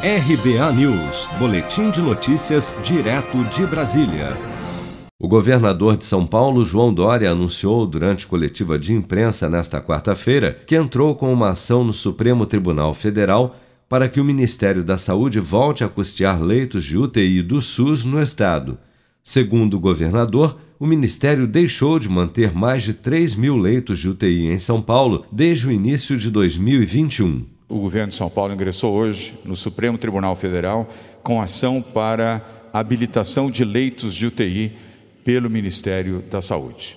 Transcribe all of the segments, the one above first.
RBA News, Boletim de Notícias, direto de Brasília. O governador de São Paulo, João Dória, anunciou durante coletiva de imprensa nesta quarta-feira que entrou com uma ação no Supremo Tribunal Federal para que o Ministério da Saúde volte a custear leitos de UTI do SUS no estado. Segundo o governador, o Ministério deixou de manter mais de 3 mil leitos de UTI em São Paulo desde o início de 2021. O governo de São Paulo ingressou hoje no Supremo Tribunal Federal com ação para habilitação de leitos de UTI pelo Ministério da Saúde.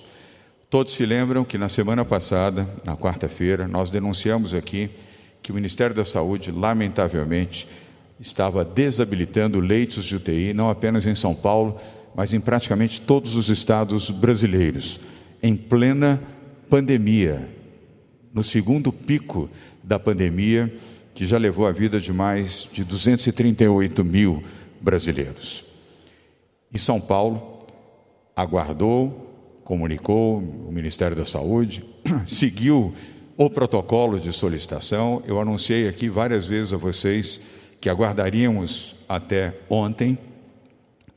Todos se lembram que na semana passada, na quarta-feira, nós denunciamos aqui que o Ministério da Saúde, lamentavelmente, estava desabilitando leitos de UTI, não apenas em São Paulo, mas em praticamente todos os estados brasileiros, em plena pandemia, no segundo pico da pandemia, que já levou a vida de mais de 238 mil brasileiros. E São Paulo aguardou, comunicou o Ministério da Saúde, seguiu o protocolo de solicitação. Eu anunciei aqui várias vezes a vocês que aguardaríamos até ontem,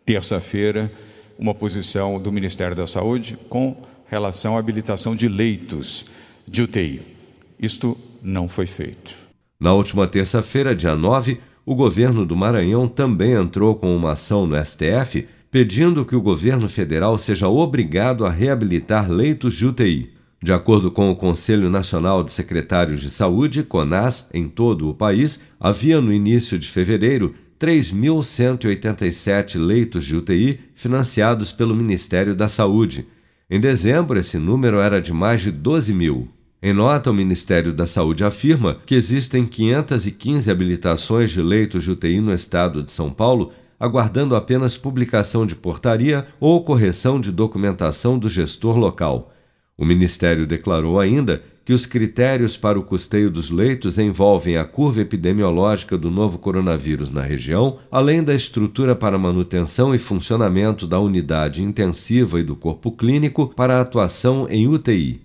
terça-feira, uma posição do Ministério da Saúde com relação à habilitação de leitos de UTI. Isto não foi feito. Na última terça-feira, dia 9, o governo do Maranhão também entrou com uma ação no STF pedindo que o governo federal seja obrigado a reabilitar leitos de UTI. De acordo com o Conselho Nacional de Secretários de Saúde, CONAS, em todo o país, havia no início de fevereiro 3.187 leitos de UTI financiados pelo Ministério da Saúde. Em dezembro, esse número era de mais de 12 mil. Em nota, o Ministério da Saúde afirma que existem 515 habilitações de leitos de UTI no estado de São Paulo aguardando apenas publicação de portaria ou correção de documentação do gestor local. O Ministério declarou ainda que os critérios para o custeio dos leitos envolvem a curva epidemiológica do novo coronavírus na região, além da estrutura para manutenção e funcionamento da unidade intensiva e do corpo clínico para atuação em UTI.